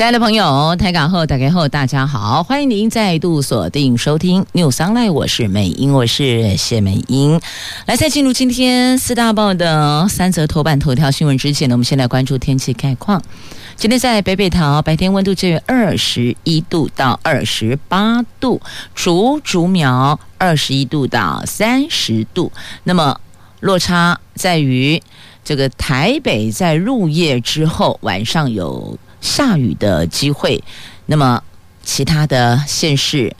亲爱的朋友，台港后打开后，大家好，欢迎您再度锁定收听 New Sunlight 我是美英，我是谢美英。来，在进入今天四大报的三则头版头条新闻之前呢，我们先来关注天气概况。今天在北北桃，白天温度介于二十一度到二十八度，竹竹苗二十一度到三十度。那么落差在于这个台北在入夜之后，晚上有。下雨的机会，那么其他的县市，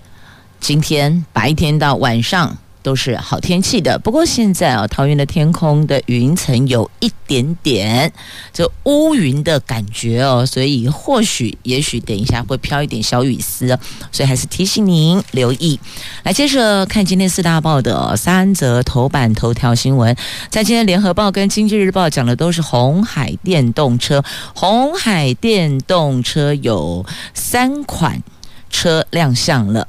今天白天到晚上。都是好天气的，不过现在啊，桃园的天空的云层有一点点这乌云的感觉哦，所以或许也许等一下会飘一点小雨丝，所以还是提醒您留意。来，接着看今天四大报的三则头版头条新闻，在今天联合报跟经济日报讲的都是红海电动车，红海电动车有三款车亮相了。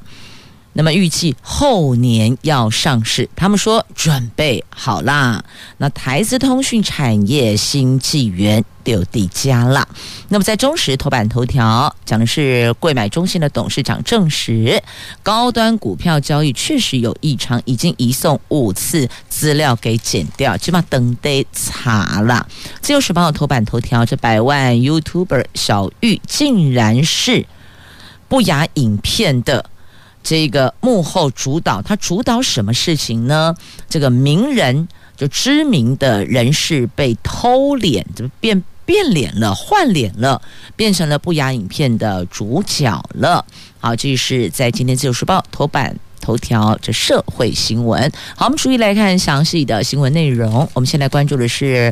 那么预计后年要上市，他们说准备好啦。那台资通讯产业新纪元丢底加啦。那么在中时头版头条讲的是柜买中心的董事长证实，高端股票交易确实有异常，已经移送五次资料给检调，起码等得查了。自由时报头版头条，这百万 YouTuber 小玉竟然是不雅影片的。这个幕后主导，他主导什么事情呢？这个名人就知名的人士被偷脸，就变变脸了，换脸了，变成了不雅影片的主角了。好，这是在今天自由时报头版头条这社会新闻。好，我们逐一来看详细的新闻内容。我们先来关注的是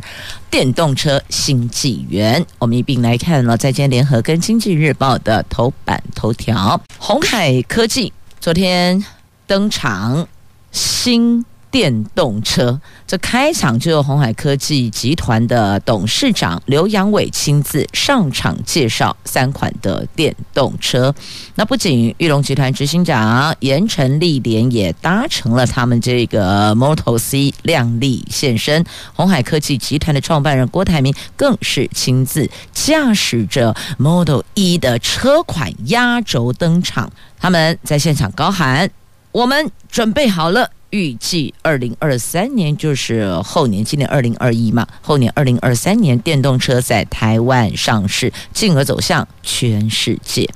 电动车新纪元。我们一并来看了在今天联合跟经济日报的头版头条，鸿海科技。昨天登场新电动车，这开场就由鸿海科技集团的董事长刘扬伟亲自上场介绍三款的电动车。那不仅玉龙集团执行长盐城历莲也搭乘了他们这个 Model C 亮丽现身，鸿海科技集团的创办人郭台铭更是亲自驾驶着 Model E 的车款压轴登场。他们在现场高喊：“我们准备好了，预计二零二三年就是后年，今年二零二一嘛，后年二零二三年电动车在台湾上市，进而走向全世界。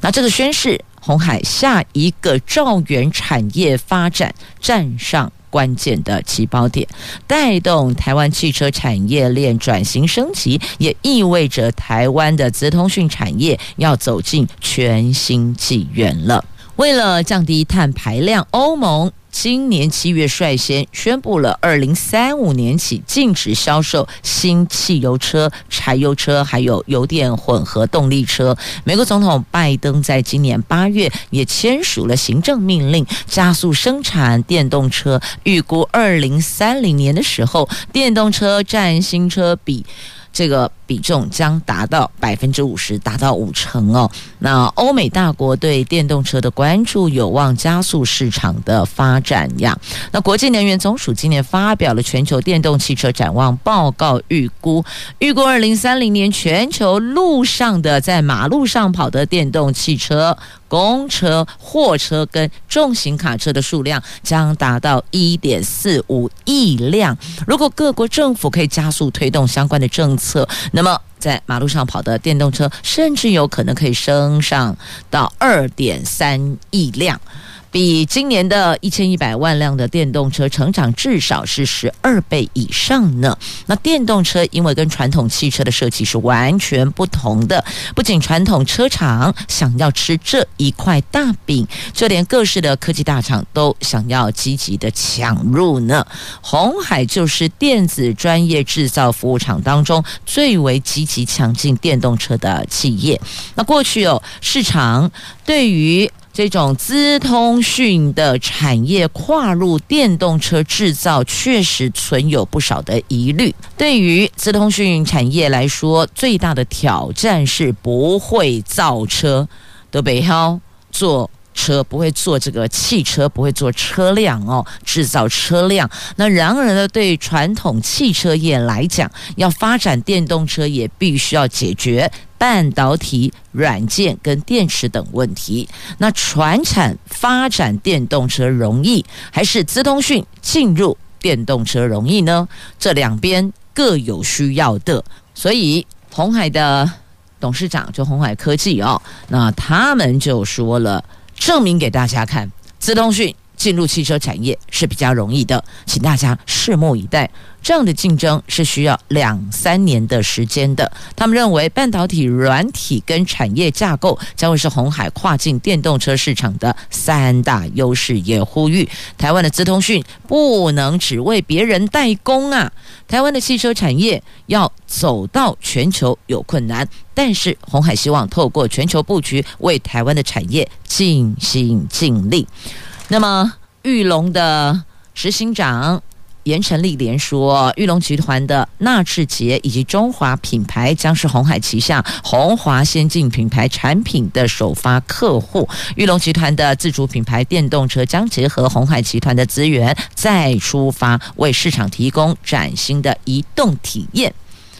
那这个宣誓，红海下一个兆元产业发展站上关键的起跑点，带动台湾汽车产业链转型升级，也意味着台湾的资通讯产业要走进全新纪元了。为了降低碳排量，欧盟。今年七月率先宣布了，二零三五年起禁止销售新汽油车、柴油车，还有油电混合动力车。美国总统拜登在今年八月也签署了行政命令，加速生产电动车。预估二零三零年的时候，电动车占新车比。这个比重将达到百分之五十，达到五成哦。那欧美大国对电动车的关注有望加速市场的发展呀。那国际能源总署今年发表了全球电动汽车展望报告，预估预估二零三零年全球路上的在马路上跑的电动汽车。公车、货车跟重型卡车的数量将达到一点四五亿辆。如果各国政府可以加速推动相关的政策，那么在马路上跑的电动车甚至有可能可以升上到二点三亿辆。比今年的一千一百万辆的电动车成长至少是十二倍以上呢。那电动车因为跟传统汽车的设计是完全不同的，不仅传统车厂想要吃这一块大饼，就连各式的科技大厂都想要积极的抢入呢。红海就是电子专业制造服务厂当中最为积极抢进电动车的企业。那过去哦，市场对于这种资通讯的产业跨入电动车制造，确实存有不少的疑虑。对于资通讯产业来说，最大的挑战是不会造车，都北漂做车，不会做这个汽车，不会做车辆哦，制造车辆。那然而呢，对传统汽车业来讲，要发展电动车，也必须要解决。半导体、软件跟电池等问题，那传产发展电动车容易，还是资通讯进入电动车容易呢？这两边各有需要的，所以鸿海的董事长就鸿海科技哦，那他们就说了，证明给大家看，资通讯。进入汽车产业是比较容易的，请大家拭目以待。这样的竞争是需要两三年的时间的。他们认为半导体、软体跟产业架构将会是红海跨境电动车市场的三大优势，也呼吁台湾的资通讯不能只为别人代工啊！台湾的汽车产业要走到全球有困难，但是红海希望透过全球布局，为台湾的产业尽心尽力。那么，玉龙的执行长严成立连说，玉龙集团的纳智捷以及中华品牌将是鸿海旗下红华先进品牌产品的首发客户。玉龙集团的自主品牌电动车将结合鸿海集团的资源再出发，为市场提供崭新的移动体验。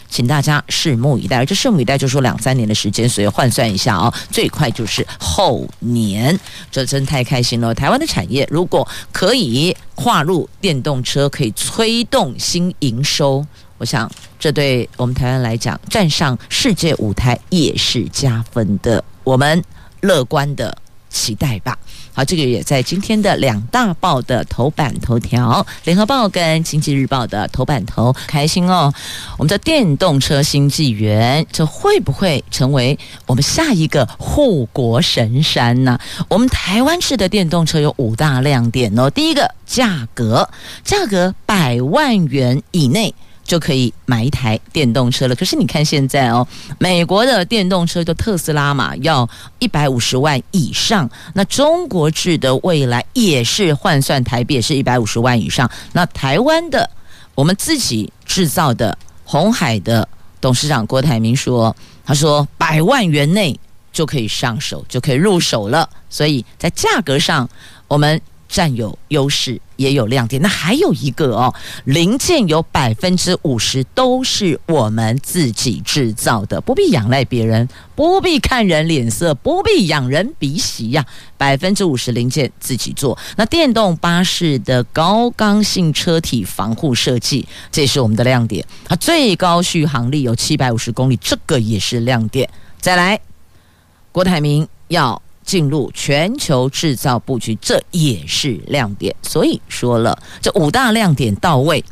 请大家拭目以待，而这拭目以待就说两三年的时间，所以换算一下哦，最快就是后年。这真太开心了！台湾的产业如果可以跨入电动车，可以催动新营收，我想这对我们台湾来讲，站上世界舞台也是加分的。我们乐观的期待吧。好，这个也在今天的两大报的头版头条，《联合报》跟《经济日报》的头版头，开心哦！我们的电动车新纪元，这会不会成为我们下一个护国神山呢？我们台湾式的电动车有五大亮点哦。第一个，价格，价格百万元以内。就可以买一台电动车了。可是你看现在哦，美国的电动车就特斯拉嘛，要一百五十万以上。那中国制的未来也是换算台币也是一百五十万以上。那台湾的我们自己制造的鸿海的董事长郭台铭说，他说百万元内就可以上手，就可以入手了。所以在价格上，我们。占有优势也有亮点，那还有一个哦，零件有百分之五十都是我们自己制造的，不必仰赖别人，不必看人脸色，不必仰人鼻息呀，百分之五十零件自己做。那电动巴士的高刚性车体防护设计，这是我们的亮点。它最高续航力有七百五十公里，这个也是亮点。再来，郭台铭要。进入全球制造布局，这也是亮点。所以说了，这五大亮点到位，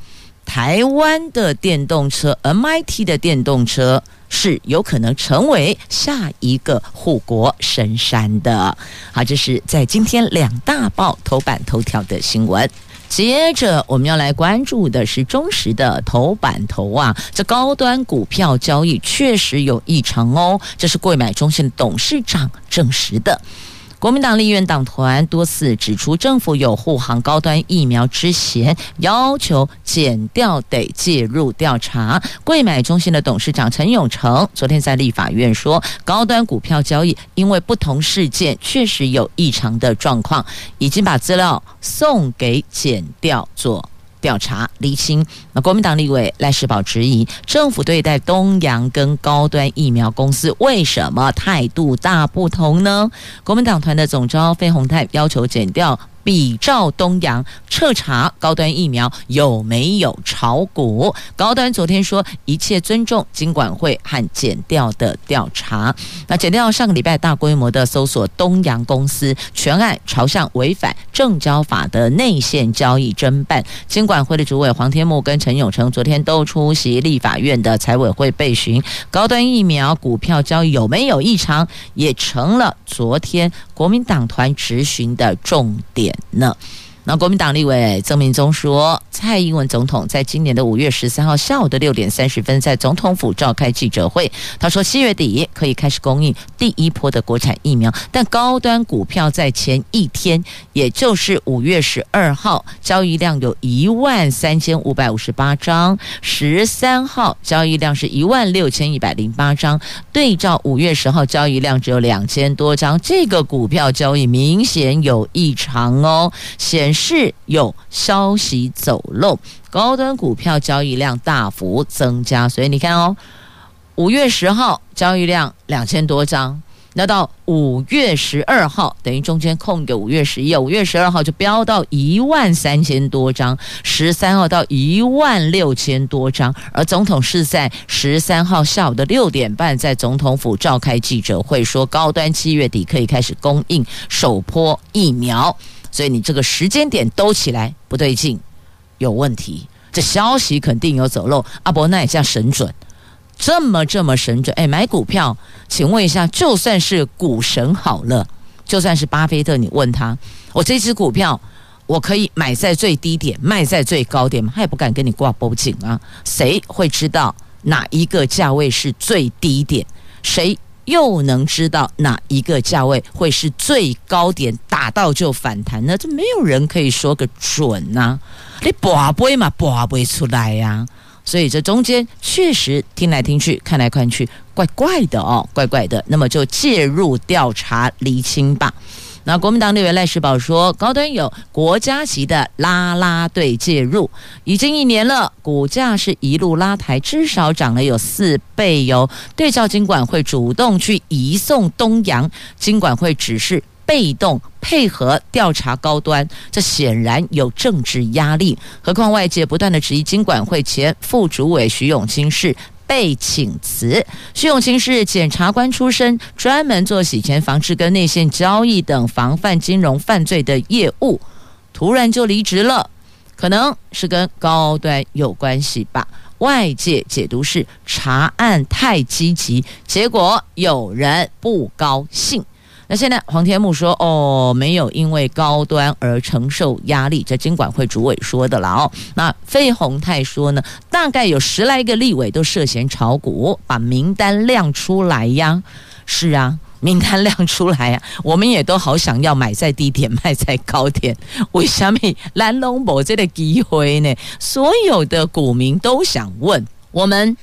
台湾的电动车，MIT 的电动车是有可能成为下一个护国神山的。好，这是在今天两大报头版头条的新闻。接着我们要来关注的是中实的头版头啊，这高端股票交易确实有异常哦，这是贵买中心董事长证实的。国民党立院党团多次指出，政府有护航高端疫苗之嫌，要求减调得介入调查。贵买中心的董事长陈永成昨天在立法院说，高端股票交易因为不同事件确实有异常的状况，已经把资料送给减调做。调查厘清。那国民党立委赖世宝质疑政府对待东阳跟高端疫苗公司为什么态度大不同呢？国民党团的总召费鸿泰要求减掉。比照东洋彻查高端疫苗有没有炒股？高端昨天说一切尊重金管会和检调的调查。那检调上个礼拜大规模的搜索东洋公司，全案朝向违反证交法的内线交易侦办。金管会的主委黄天牧跟陈永成昨天都出席立法院的财委会备询，高端疫苗股票交易有没有异常，也成了昨天国民党团质询的重点。呢？那国民党立委曾明忠说，蔡英文总统在今年的五月十三号下午的六点三十分，在总统府召开记者会。他说，七月底可以开始供应第一波的国产疫苗，但高端股票在前一天，也就是五月十二号，交易量有一万三千五百五十八张，十三号交易量是一万六千一百零八张，对照五月十号交易量只有两千多张，这个股票交易明显有异常哦，显。是有消息走漏，高端股票交易量大幅增加，所以你看哦，五月十号交易量两千多张，那到五月十二号，等于中间空个五月十一，五月十二号就飙到一万三千多张，十三号到一万六千多张，而总统是在十三号下午的六点半在总统府召开记者会，说高端七月底可以开始供应首波疫苗。所以你这个时间点兜起来不对劲，有问题。这消息肯定有走漏。阿伯那也叫神准，这么这么神准。哎，买股票，请问一下，就算是股神好了，就算是巴菲特，你问他，我这支股票我可以买在最低点，卖在最高点吗？他也不敢跟你挂脖颈啊。谁会知道哪一个价位是最低点？谁？又能知道哪一个价位会是最高点，打到就反弹呢？这没有人可以说个准呐、啊！你拔不嘛，拔不出来呀、啊！所以这中间确实听来听去，看来看去，怪怪的哦，怪怪的。那么就介入调查厘清吧。那国民党立委赖世宝说，高端有国家级的拉拉队介入，已经一年了，股价是一路拉抬，至少涨了有四倍哟。对照金管会主动去移送东阳，金管会只是被动配合调查高端，这显然有政治压力。何况外界不断的质疑金管会前副主委徐永清是。被请辞，徐永清是检察官出身，专门做洗钱防治跟内线交易等防范金融犯罪的业务，突然就离职了，可能是跟高端有关系吧？外界解读是查案太积极，结果有人不高兴。那现在黄天牧说：“哦，没有因为高端而承受压力，这经管会主委说的了哦。”那费宏泰说呢，大概有十来个立委都涉嫌炒股，把名单亮出来呀。是啊，名单亮出来呀，我们也都好想要买在低点，卖在高点。为什么蓝龙博这个机会呢？所有的股民都想问，我们。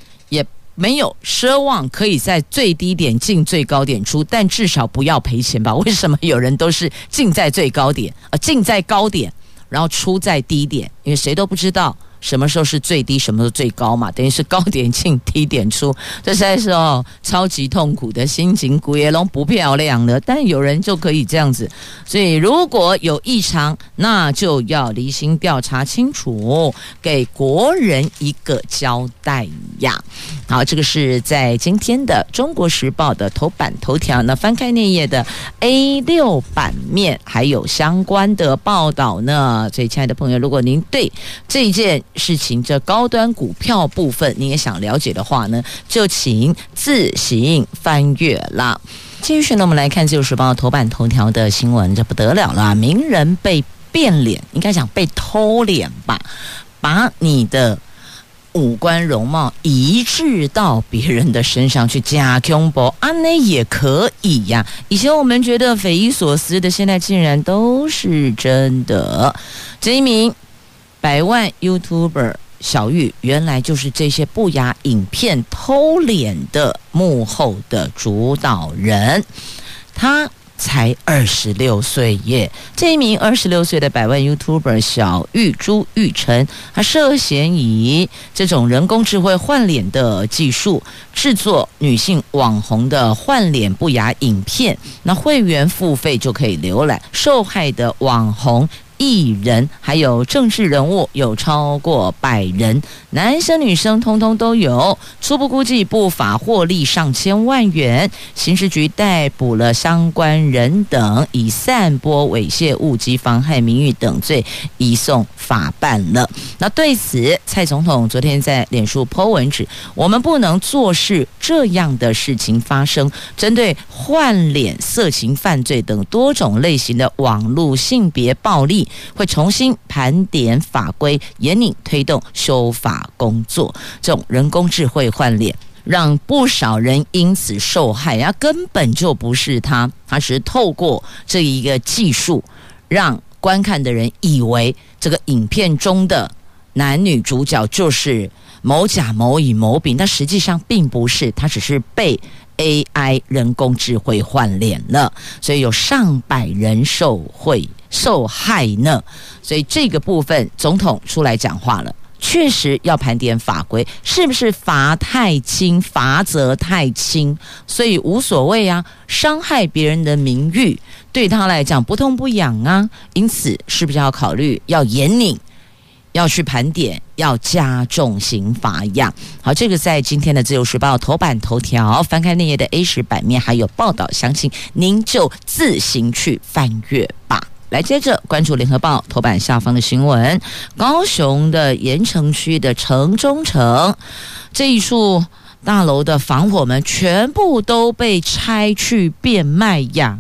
没有奢望可以在最低点进最高点出，但至少不要赔钱吧？为什么有人都是进在最高点，啊，进在高点，然后出在低点？因为谁都不知道。什么时候是最低，什么时候最高嘛？等于是高点进，低点出，这实在是哦，超级痛苦的心情，古也龙不漂亮的。但有人就可以这样子，所以如果有异常，那就要厘清调查清楚，给国人一个交代呀。好，这个是在今天的《中国时报》的头版头条。那翻开那页的 A 六版面，还有相关的报道呢。所以，亲爱的朋友，如果您对这一件事情，这高端股票部分你也想了解的话呢，就请自行翻阅啦。继续呢，我们来看《自由时报》头版头条的新闻，这不得了了，名人被变脸，应该讲被偷脸吧？把你的五官容貌移植到别人的身上去，假恐怖啊，那也可以呀。以前我们觉得匪夷所思的，现在竟然都是真的。这一名。百万 YouTuber 小玉，原来就是这些不雅影片偷脸的幕后的主导人。他才二十六岁耶！这一名二十六岁的百万 YouTuber 小玉朱玉成，他涉嫌以这种人工智慧换脸的技术制作女性网红的换脸不雅影片。那会员付费就可以浏览，受害的网红。艺人还有政治人物有超过百人，男生女生通通都有。初步估计不法获利上千万元。刑事局逮捕了相关人等，以散播猥亵物及妨害名誉等罪移送法办了。那对此，蔡总统昨天在脸书 po 文指，我们不能坐视这样的事情发生。针对换脸、色情犯罪等多种类型的网络性别暴力。会重新盘点法规，严谨推动修法工作。这种人工智慧换脸，让不少人因此受害，呀，根本就不是他，他是透过这一个技术，让观看的人以为这个影片中的男女主角就是某甲、某乙、某丙，但实际上并不是，他只是被 AI 人工智慧换脸了，所以有上百人受贿受害呢。所以这个部分，总统出来讲话了。确实要盘点法规，是不是罚太轻，罚则太轻，所以无所谓啊。伤害别人的名誉对他来讲不痛不痒啊，因此是不是要考虑要严拧，要去盘点，要加重刑罚呀？好，这个在今天的《自由时报》头版头条，翻开那页的 A 十版面还有报道，详情您就自行去翻阅吧。来，接着关注《联合报》头版下方的新闻：高雄的盐城区的城中城这一处大楼的防火门全部都被拆去变卖呀！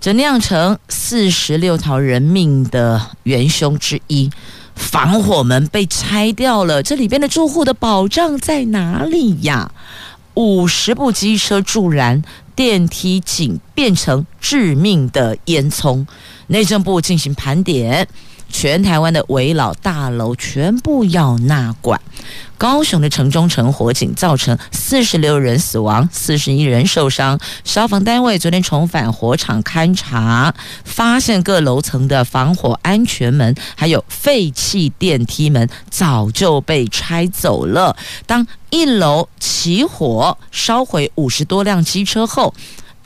这酿成四十六条人命的元凶之一，防火门被拆掉了，这里边的住户的保障在哪里呀？五十部机车助燃，电梯井变成致命的烟囱。内政部进行盘点，全台湾的危老大楼全部要纳管。高雄的城中城火警造成四十六人死亡，四十一人受伤。消防单位昨天重返火场勘查，发现各楼层的防火安全门还有废弃电梯门早就被拆走了。当一楼起火，烧毁五十多辆机车后。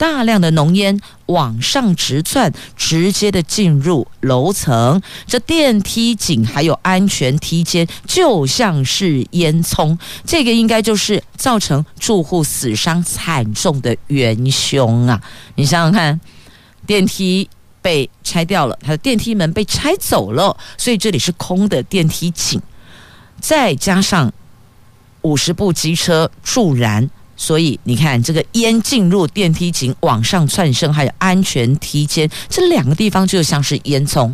大量的浓烟往上直窜，直接的进入楼层。这电梯井还有安全梯间，就像是烟囱。这个应该就是造成住户死伤惨重的元凶啊！你想想看，电梯被拆掉了，它的电梯门被拆走了，所以这里是空的电梯井，再加上五十部机车助燃。所以你看，这个烟进入电梯井往上窜升，还有安全梯间，这两个地方就像是烟囱。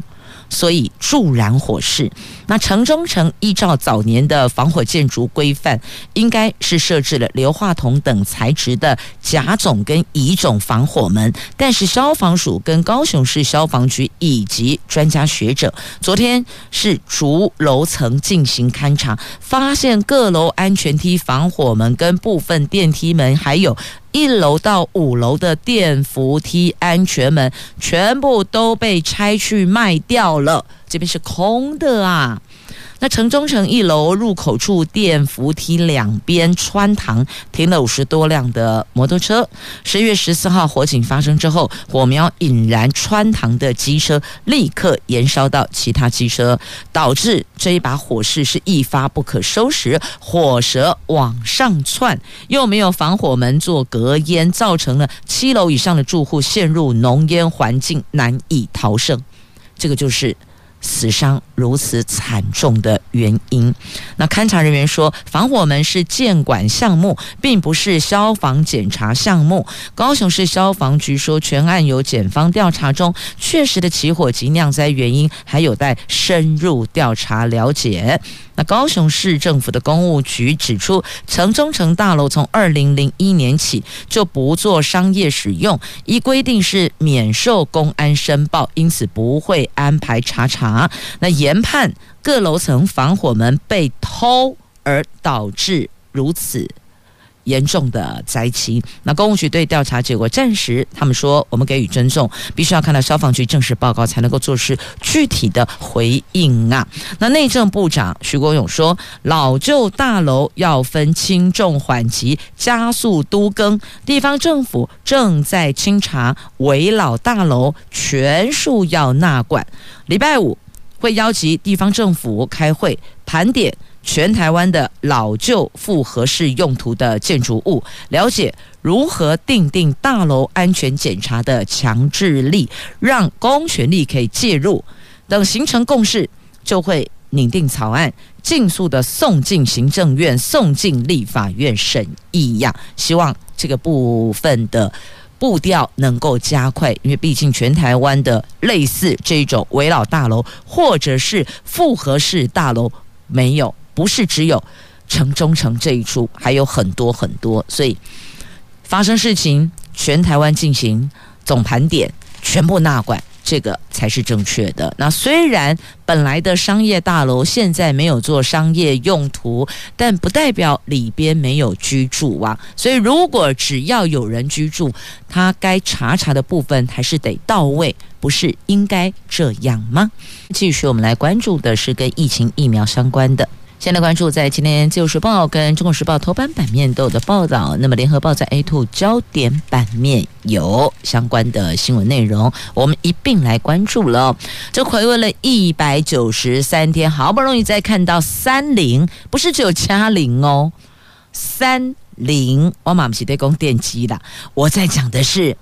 所以助燃火势，那城中城依照早年的防火建筑规范，应该是设置了硫化铜等材质的甲种跟乙种防火门。但是消防署跟高雄市消防局以及专家学者，昨天是逐楼层进行勘查，发现各楼安全梯防火门跟部分电梯门还有。一楼到五楼的电扶梯安全门全部都被拆去卖掉了，这边是空的啊。那城中城一楼入口处电扶梯两边穿堂停了五十多辆的摩托车。十月十四号火警发生之后，火苗引燃穿堂的机车，立刻延烧到其他机车，导致这一把火势是一发不可收拾，火舌往上窜，又没有防火门做隔烟，造成了七楼以上的住户陷入浓烟环境，难以逃生。这个就是。死伤如此惨重的原因，那勘察人员说，防火门是建管项目，并不是消防检查项目。高雄市消防局说，全案由检方调查中，确实的起火及酿灾原因还有待深入调查了解。那高雄市政府的公务局指出，城中城大楼从二零零一年起就不做商业使用，依规定是免受公安申报，因此不会安排查查。那研判各楼层防火门被偷而导致如此。严重的灾情，那公务局对调查结果暂时，他们说我们给予尊重，必须要看到消防局正式报告才能够做出具体的回应啊。那内政部长徐国勇说，老旧大楼要分轻重缓急，加速都更，地方政府正在清查围老大楼，全数要纳管。礼拜五会邀集地方政府开会盘点。全台湾的老旧复合式用途的建筑物，了解如何订定大楼安全检查的强制力，让公权力可以介入。等形成共识，就会拟定草案，尽速的送进行政院，送进立法院审议呀。希望这个部分的步调能够加快，因为毕竟全台湾的类似这种危老大楼或者是复合式大楼没有，不是只有城中城这一处，还有很多很多，所以发生事情，全台湾进行总盘点，全部纳管。这个才是正确的。那虽然本来的商业大楼现在没有做商业用途，但不代表里边没有居住啊。所以如果只要有人居住，他该查查的部分还是得到位，不是应该这样吗？继续，我们来关注的是跟疫情疫苗相关的。先来关注，在今天《自由时报》跟《中国时报》头版版面都有的报道。那么，《联合报》在 A2 焦点版面有相关的新闻内容，我们一并来关注了。这回味了一百九十三天，好不容易再看到三零，不是只有加零哦，三零。我马不是在讲电机啦，我在讲的是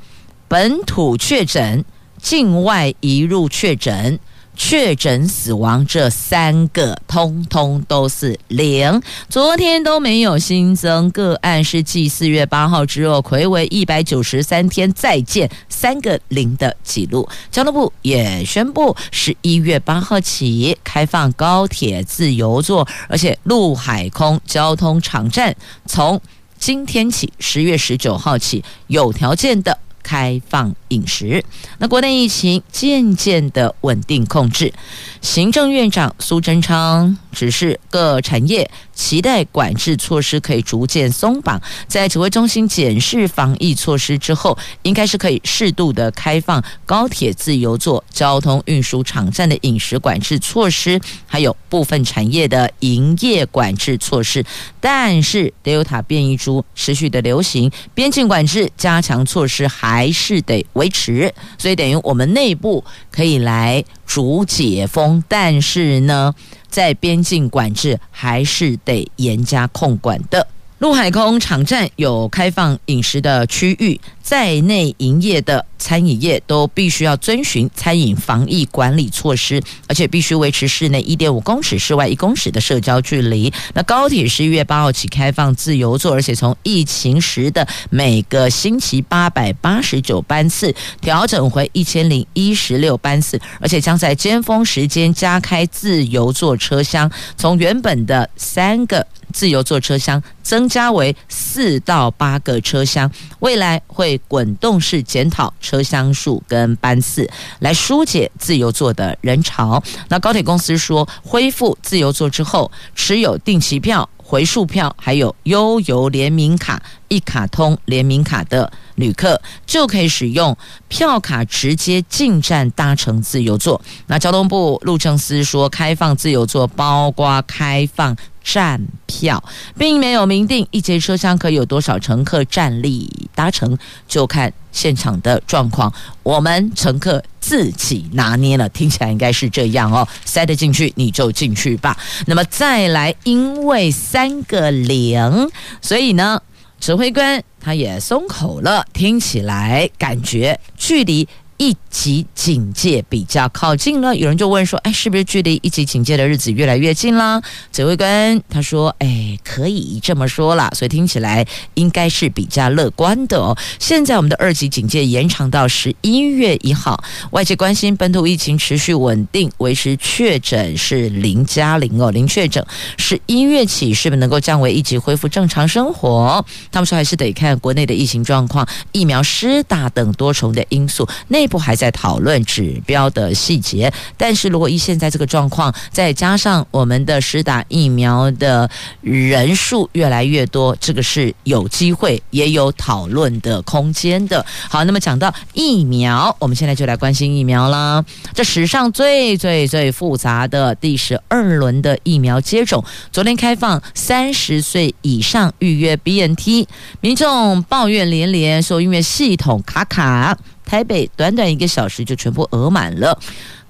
本土确诊、境外移入确诊。确诊死亡这三个通通都是零，昨天都没有新增个案，是继四月八号之后，睽违一百九十三天再见三个零的记录。交通部也宣布，十一月八号起开放高铁自由座，而且陆海空交通场站从今天起，十月十九号起有条件的。开放饮食，那国内疫情渐渐的稳定控制。行政院长苏贞昌指示各产业期待管制措施可以逐渐松绑，在指挥中心检视防疫措施之后，应该是可以适度的开放高铁自由座、交通运输场站的饮食管制措施，还有部分产业的营业管制措施。但是德尔塔变异株持续的流行，边境管制加强措施还还是得维持，所以等于我们内部可以来逐解封，但是呢，在边境管制还是得严加控管的。陆海空场站有开放饮食的区域，在内营业的餐饮业都必须要遵循餐饮防疫管理措施，而且必须维持室内一点五公尺、室外一公尺的社交距离。那高铁十一月八号起开放自由座，而且从疫情时的每个星期八百八十九班次调整回一千零一十六班次，而且将在尖峰时间加开自由座车厢，从原本的三个。自由座车厢增加为四到八个车厢，未来会滚动式检讨车厢数跟班次，来疏解自由座的人潮。那高铁公司说，恢复自由座之后，持有定期票。回数票还有悠游联名卡、一卡通联名卡的旅客，就可以使用票卡直接进站搭乘自由座。那交通部路政司说，开放自由座包括开放站票，并没有明定一节车厢可以有多少乘客站立搭乘，就看现场的状况，我们乘客自己拿捏了。听起来应该是这样哦，塞得进去你就进去吧。那么再来，因为三个零，所以呢，指挥官他也松口了。听起来感觉距离。一级警戒比较靠近了，有人就问说：“哎，是不是距离一级警戒的日子越来越近了？”指挥官他说：“哎，可以这么说啦，所以听起来应该是比较乐观的哦。现在我们的二级警戒延长到十一月一号，外界关心本土疫情持续稳定，维持确诊是零加零哦，零确诊。十一月起是不是能够降为一级，恢复正常生活？他们说还是得看国内的疫情状况、疫苗施打等多重的因素。内部还在讨论指标的细节，但是如果以现在这个状况，再加上我们的施打疫苗的人数越来越多，这个是有机会也有讨论的空间的。好，那么讲到疫苗，我们现在就来关心疫苗啦。这史上最最最复杂的第十二轮的疫苗接种，昨天开放三十岁以上预约 BNT，民众抱怨连连，说因为系统卡卡。台北短短一个小时就全部额满了，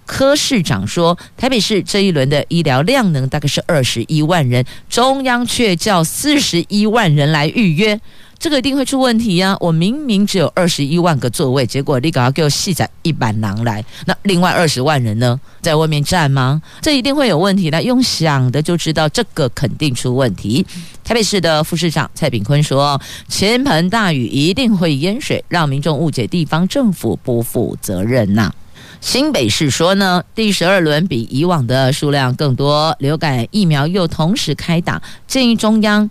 柯市长说，台北市这一轮的医疗量能大概是二十一万人，中央却叫四十一万人来预约。这个一定会出问题呀、我明明只有二十一万个座位，结果你搞要给我细仔一板狼来，那另外二十万人呢，在外面站吗？这一定会有问题的。用想的就知道，这个肯定出问题。台北市的副市长蔡炳坤说：“倾盆大雨一定会淹水，让民众误解地方政府不负责任呐。”新北市说呢，第十二轮比以往的数量更多，流感疫苗又同时开打，建议中央。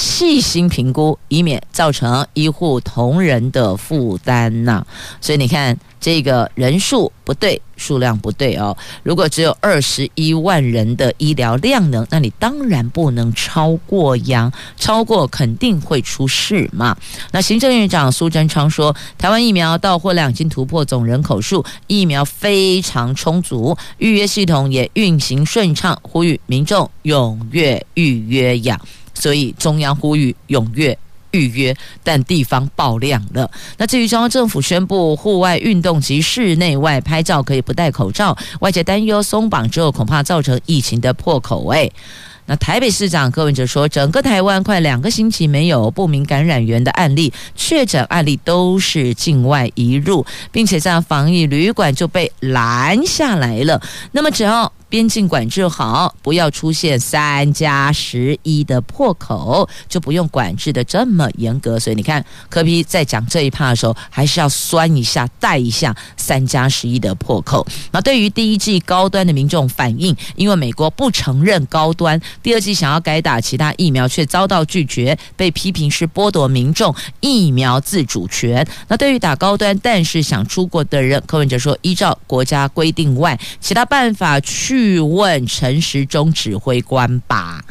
细心评估，以免造成医护同仁的负担呐。所以你看，这个人数不对，数量不对哦。如果只有二十一万人的医疗量能，那你当然不能超过呀，超过肯定会出事嘛。那行政院长苏贞昌说，台湾疫苗到货量已经突破总人口数，疫苗非常充足，预约系统也运行顺畅，呼吁民众踊跃预约呀。所以中央呼吁踊跃预约，但地方爆量了。那至于中央政府宣布户外运动及室内外拍照可以不戴口罩，外界担忧松绑之后恐怕造成疫情的破口。哎，那台北市长柯文哲说，整个台湾快两个星期没有不明感染源的案例，确诊案例都是境外移入，并且在防疫旅馆就被拦下来了。那么只要。边境管制好，不要出现三加十一的破口，就不用管制的这么严格。所以你看，柯 P 在讲这一趴的时候，还是要酸一下，带一下三加十一的破口。那对于第一季高端的民众反应，因为美国不承认高端，第二季想要改打其他疫苗却遭到拒绝，被批评是剥夺民众疫苗自主权。那对于打高端但是想出国的人，柯文哲说，依照国家规定外，其他办法。去问陈时中指挥官吧。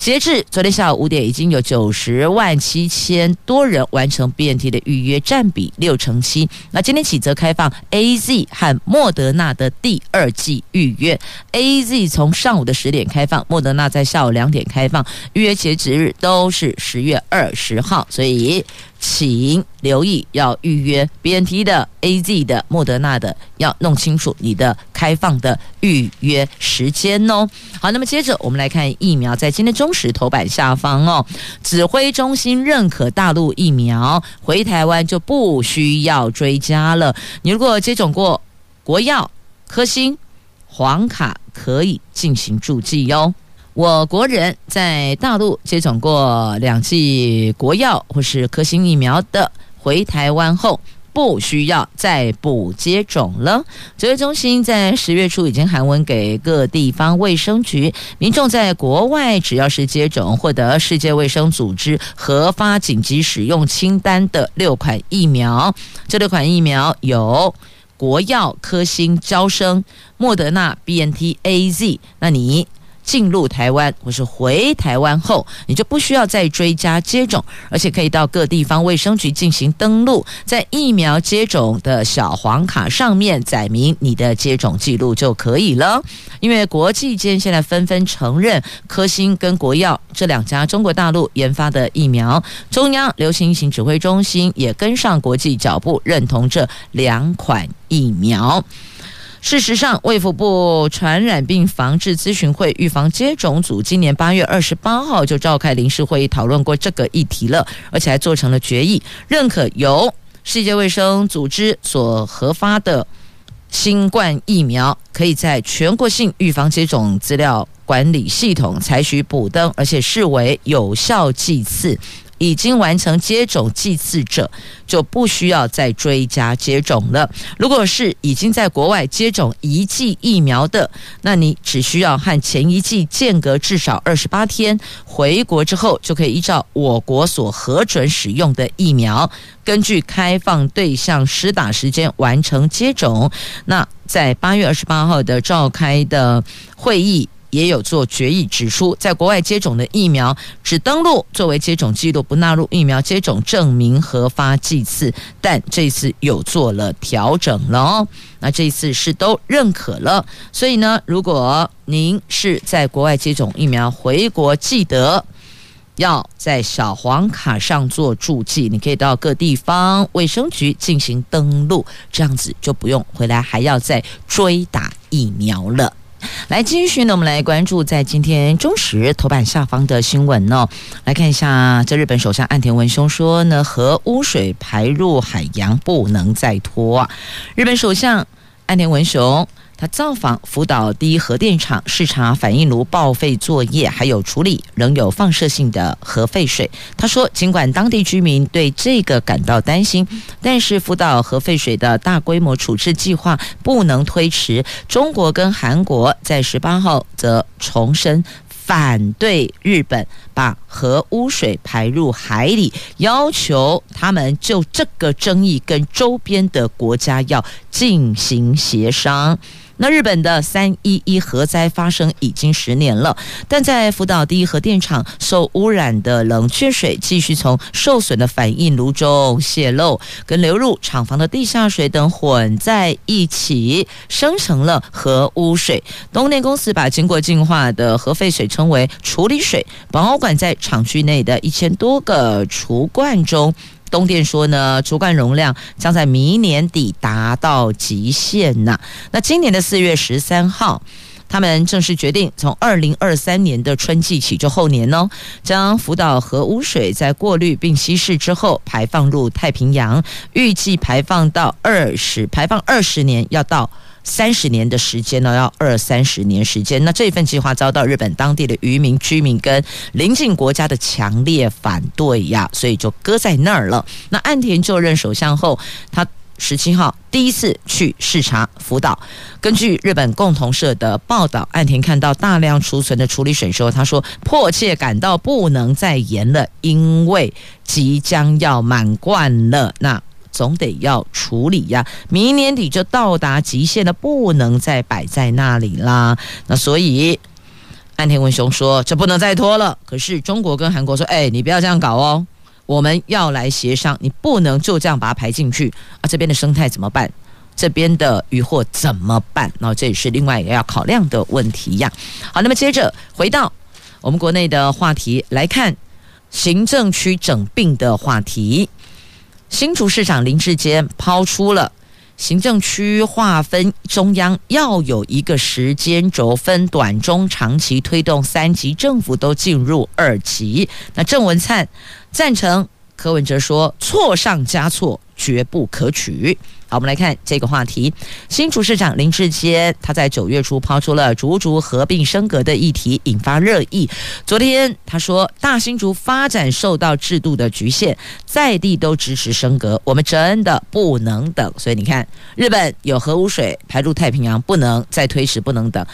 截至昨天下午五点，已经有九十万七千多人完成 BNT 的预约，占比六成七。那今天起则开放 AZ 和莫德纳的第二季预约，AZ 从上午的十点开放，莫德纳在下午两点开放，预约截止日都是十月二十号，所以。请留意，要预约 BNT 的、AZ 的、莫德纳的，要弄清楚你的开放的预约时间哦。好，那么接着我们来看疫苗，在今天中时头版下方哦，指挥中心认可大陆疫苗回台湾就不需要追加了。你如果接种过国药、科兴、黄卡，可以进行注记哟。我国人在大陆接种过两剂国药或是科兴疫苗的，回台湾后不需要再补接种了。指挥中心在十月初已经函文给各地方卫生局，民众在国外只要是接种获得世界卫生组织核发紧急使用清单的六款疫苗，这六款疫苗有国药、科兴、招生、莫德纳、BNT、AZ，那你？进入台湾或是回台湾后，你就不需要再追加接种，而且可以到各地方卫生局进行登录，在疫苗接种的小黄卡上面载明你的接种记录就可以了。因为国际间现在纷纷承认科兴跟国药这两家中国大陆研发的疫苗，中央流行疫情指挥中心也跟上国际脚步，认同这两款疫苗。事实上，卫福部传染病防治咨询会预防接种组今年八月二十八号就召开临时会议，讨论过这个议题了，而且还做成了决议，认可由世界卫生组织所核发的新冠疫苗，可以在全国性预防接种资料管理系统采取补登，而且视为有效剂次。已经完成接种剂次者，就不需要再追加接种了。如果是已经在国外接种一剂疫苗的，那你只需要和前一剂间隔至少二十八天，回国之后就可以依照我国所核准使用的疫苗，根据开放对象施打时间完成接种。那在八月二十八号的召开的会议。也有做决议指出，在国外接种的疫苗只登录作为接种记录，不纳入疫苗接种证明核发剂次。但这次有做了调整了哦，那这次是都认可了。所以呢，如果您是在国外接种疫苗回国，记得要在小黄卡上做注记，你可以到各地方卫生局进行登录，这样子就不用回来还要再追打疫苗了。来继续呢，我们来关注在今天中时头版下方的新闻呢、哦，来看一下，这日本首相岸田文雄说呢，核污水排入海洋不能再拖。日本首相岸田文雄。他造访福岛第一核电厂，视察反应炉报废作业，还有处理仍有放射性的核废水。他说，尽管当地居民对这个感到担心，但是福岛核废水的大规模处置计划不能推迟。中国跟韩国在十八号则重申反对日本把核污水排入海里，要求他们就这个争议跟周边的国家要进行协商。那日本的三一一核灾发生已经十年了，但在福岛第一核电厂受污染的冷却水继续从受损的反应炉中泄漏，跟流入厂房的地下水等混在一起，生成了核污水。东电公司把经过净化的核废水称为处理水，保管在厂区内的一千多个储罐中。东电说呢，厨罐容量将在明年底达到极限呐。那今年的四月十三号，他们正式决定，从二零二三年的春季起，就后年哦，将福岛核污水在过滤并稀释之后排放入太平洋，预计排放到二十，排放二十年要到。三十年的时间呢，要二三十年时间。那这份计划遭到日本当地的渔民、居民跟邻近国家的强烈反对呀，所以就搁在那儿了。那岸田就任首相后，他十七号第一次去视察福岛。根据日本共同社的报道，岸田看到大量储存的处理水时候，他说迫切感到不能再延了，因为即将要满贯了。那。总得要处理呀，明年底就到达极限了，不能再摆在那里啦。那所以安田文雄说，这不能再拖了。可是中国跟韩国说，哎，你不要这样搞哦，我们要来协商，你不能就这样把它排进去啊。这边的生态怎么办？这边的渔获怎么办？那这也是另外一个要考量的问题呀。好，那么接着回到我们国内的话题来看，行政区整并的话题。新竹市长林志坚抛出了行政区划分，中央要有一个时间轴，分短、中、长期推动三级政府都进入二级。那郑文灿赞成，柯文哲说错上加错，绝不可取。好，我们来看这个话题。新竹市长林志坚他在九月初抛出了竹竹合并升格的议题，引发热议。昨天他说，大新竹发展受到制度的局限，在地都支持升格，我们真的不能等。所以你看，日本有核污水排入太平洋，不能再推迟，不能等。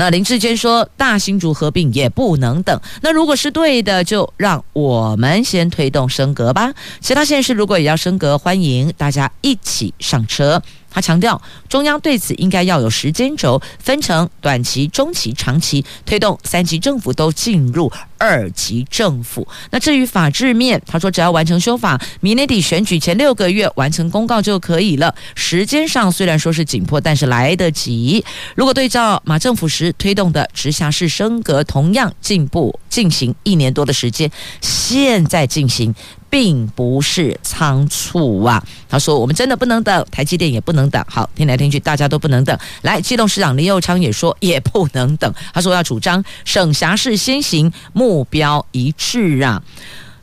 那林志坚说，大新竹合并也不能等。那如果是对的，就让我们先推动升格吧。其他县市如果也要升格，欢迎大家一起上车。他强调，中央对此应该要有时间轴，分成短期、中期、长期，推动三级政府都进入二级政府。那至于法制面，他说只要完成修法，明年底选举前六个月完成公告就可以了。时间上虽然说是紧迫，但是来得及。如果对照马政府时推动的直辖市升格，同样进步进行一年多的时间，现在进行。并不是仓促啊，他说我们真的不能等，台积电也不能等。好，听来听去大家都不能等。来，基隆市长林佑昌也说也不能等，他说要主张省辖市先行，目标一致啊。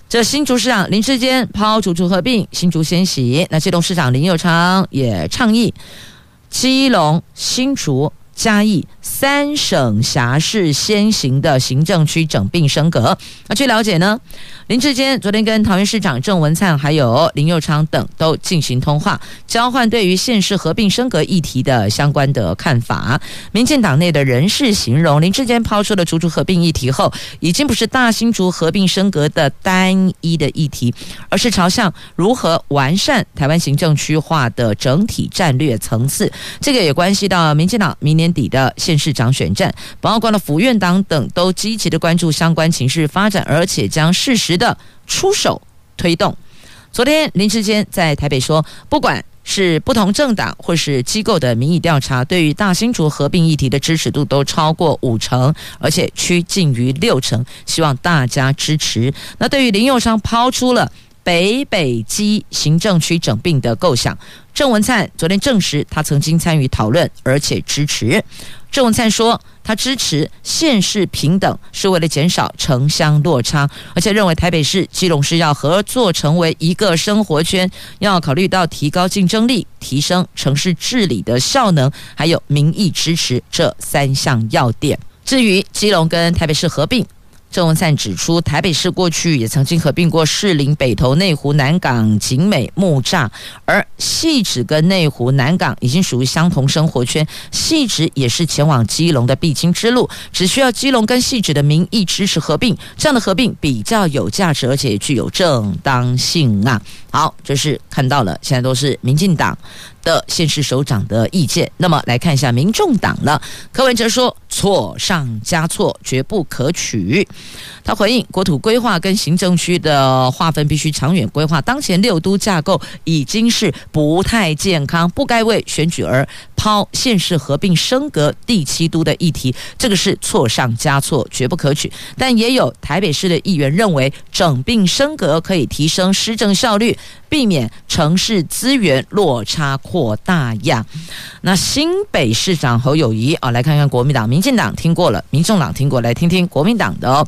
这新竹市长林智坚抛竹竹合并，新竹先行。那基隆市长林佑昌也倡议基隆、新竹。嘉义三省辖市先行的行政区整并升格。那据了解呢，林志坚昨天跟桃园市长郑文灿还有林佑昌等都进行通话，交换对于县市合并升格议题的相关的看法。民进党内的人士形容，林志坚抛出了竹竹合并议题后，已经不是大新竹合并升格的单一的议题，而是朝向如何完善台湾行政区划的整体战略层次。这个也关系到民进党明。年底的县市长选战，包括了府院党等都积极的关注相关情势发展，而且将适时的出手推动。昨天林志坚在台北说，不管是不同政党或是机构的民意调查，对于大新竹合并议题的支持度都超过五成，而且趋近于六成，希望大家支持。那对于林佑昌抛出了北北基行政区整并的构想，郑文灿昨天证实他曾经参与讨论，而且支持。郑文灿说，他支持县市平等，是为了减少城乡落差，而且认为台北市、基隆市要合作成为一个生活圈，要考虑到提高竞争力、提升城市治理的效能，还有民意支持这三项要点。至于基隆跟台北市合并。郑文灿指出，台北市过去也曾经合并过士林、北投、内湖、南港、景美、木栅，而汐止跟内湖、南港已经属于相同生活圈，汐止也是前往基隆的必经之路，只需要基隆跟汐止的民意支持合并，这样的合并比较有价值，而且具有正当性啊。好，这是看到了，现在都是民进党的县市首长的意见。那么来看一下民众党了。柯文哲说：“错上加错，绝不可取。”他回应：“国土规划跟行政区的划分必须长远规划，当前六都架构已经是不太健康，不该为选举而抛县市合并升格第七都的议题，这个是错上加错，绝不可取。但也有台北市的议员认为，整并升格可以提升施政效率。”避免城市资源落差扩大呀。那新北市长侯友谊啊，来看看国民党、民进党听过了，民众党听过，来听听国民党的哦。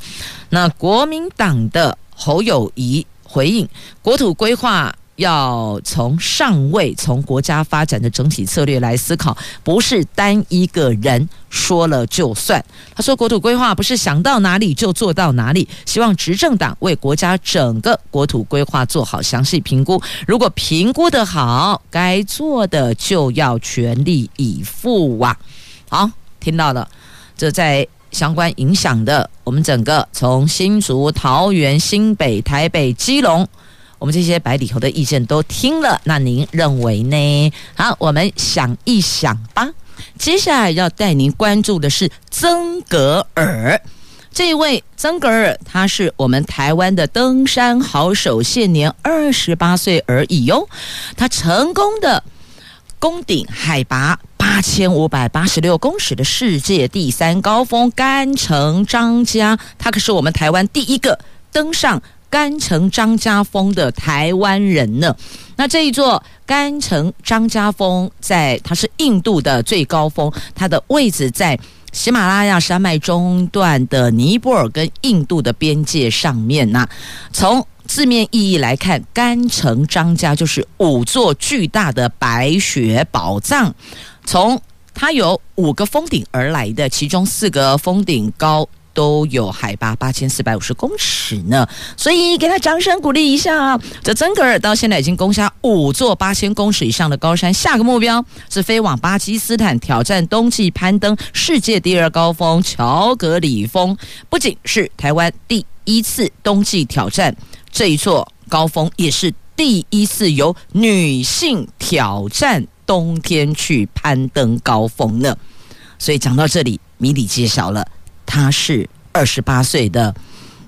那国民党的侯友谊回应国土规划。要从上位，从国家发展的整体策略来思考，不是单一个人说了就算。他说，国土规划不是想到哪里就做到哪里，希望执政党为国家整个国土规划做好详细评估。如果评估得好，该做的就要全力以赴啊！好，听到了，这在相关影响的我们整个从新竹、桃园、新北、台北、基隆。我们这些白里头的意见都听了，那您认为呢？好，我们想一想吧。接下来要带您关注的是曾格尔这位。曾格尔他是我们台湾的登山好手，现年二十八岁而已哟。他成功的攻顶海拔八千五百八十六公尺的世界第三高峰干城张家，他可是我们台湾第一个登上。甘城张家峰的台湾人呢？那这一座甘城张家峰在，它是印度的最高峰，它的位置在喜马拉雅山脉中段的尼泊尔跟印度的边界上面呐。从字面意义来看，甘城张家就是五座巨大的白雪宝藏。从它有五个峰顶而来的，其中四个峰顶高。都有海拔八千四百五十公尺呢，所以给他掌声鼓励一下。这曾格尔到现在已经攻下五座八千公尺以上的高山，下个目标是飞往巴基斯坦挑战冬季攀登世界第二高峰乔格里峰。不仅是台湾第一次冬季挑战这一座高峰，也是第一次由女性挑战冬天去攀登高峰呢。所以讲到这里，谜底揭晓了。她是二十八岁的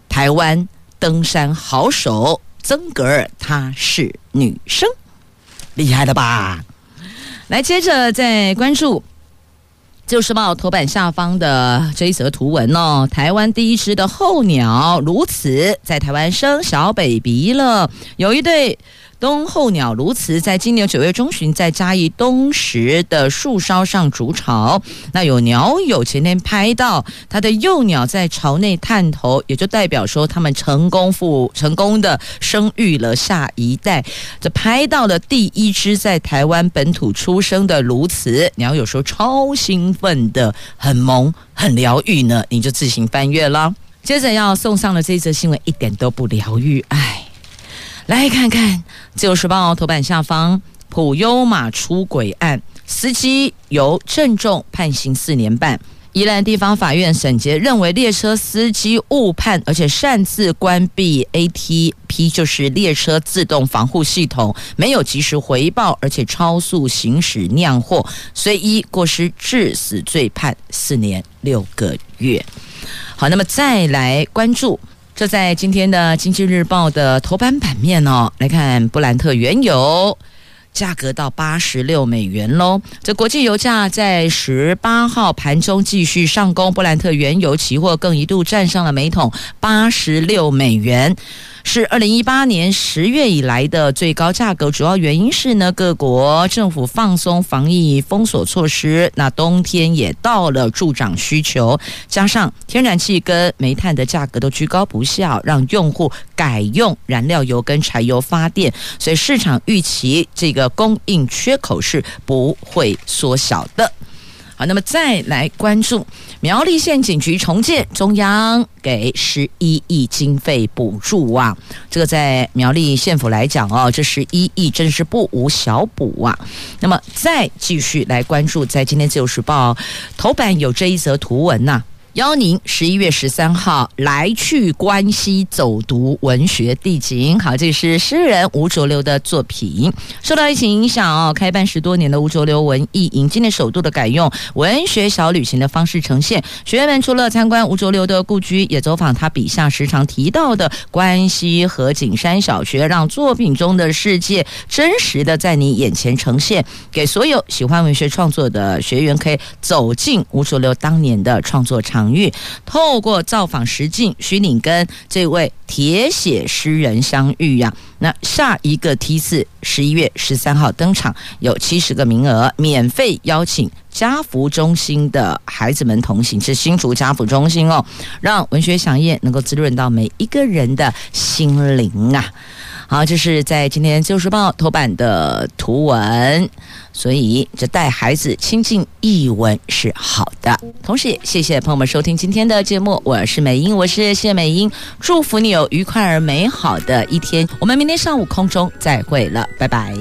台湾登山好手曾格尔，她是女生，厉害了吧？来，接着再关注《旧时报》头版下方的这一则图文哦。台湾第一只的候鸟如此在台湾生小 baby 了，有一对。冬候鸟鸬鹚在今年九月中旬在嘉义东石的树梢上筑巢，那有鸟友前天拍到它的幼鸟在巢内探头，也就代表说他们成功复成功的生育了下一代。这拍到了第一只在台湾本土出生的鸬鹚，鸟友说超兴奋的，很萌，很疗愈呢。你就自行翻阅了。接着要送上的这则新闻一点都不疗愈，唉。来看看《自由时报》头版下方，普悠玛出轨案，司机由郑重判刑四年半。宜兰地方法院审结认为，列车司机误判，而且擅自关闭 ATP，就是列车自动防护系统，没有及时回报，而且超速行驶酿祸，所以依过失致死罪判四年六个月。好，那么再来关注。这在今天的《经济日报》的头版版面哦，来看布兰特原油价格到八十六美元喽。这国际油价在十八号盘中继续上攻，布兰特原油期货更一度站上了每桶八十六美元。是二零一八年十月以来的最高价格，主要原因是呢，各国政府放松防疫封锁措施，那冬天也到了，助长需求，加上天然气跟煤炭的价格都居高不下，让用户改用燃料油跟柴油发电，所以市场预期这个供应缺口是不会缩小的。那么再来关注苗栗县警局重建，中央给十一亿经费补助啊！这个在苗栗县府来讲哦，这十一亿真是不无小补啊！那么再继续来关注，在今天自由时报头版有这一则图文呐、邀您十一月十三号来去关西走读文学地景。好，这是诗人吴浊流的作品。受到疫情影响哦，开办十多年的吴浊流文艺营，今年首度的改用文学小旅行的方式呈现。学员们除了参观吴浊流的故居，也走访他笔下时常提到的关西和景山小学，让作品中的世界真实的在你眼前呈现。给所有喜欢文学创作的学员，可以走进吴浊流当年的创作场。场域透过造访实境，许你跟这位铁血诗人相遇呀、那下一个梯次十一月十三号登场，有七十个名额，免费邀请家福中心的孩子们同行，是新竹家福中心哦，让文学饗宴能够滋润到每一个人的心灵啊。好，这是在今天《旧时报》头版的图文，所以这带孩子亲近译文是好的。同时也谢谢朋友们收听今天的节目，我是美英，我是谢美英，祝福你有愉快而美好的一天。我们明天上午空中再会了，拜拜。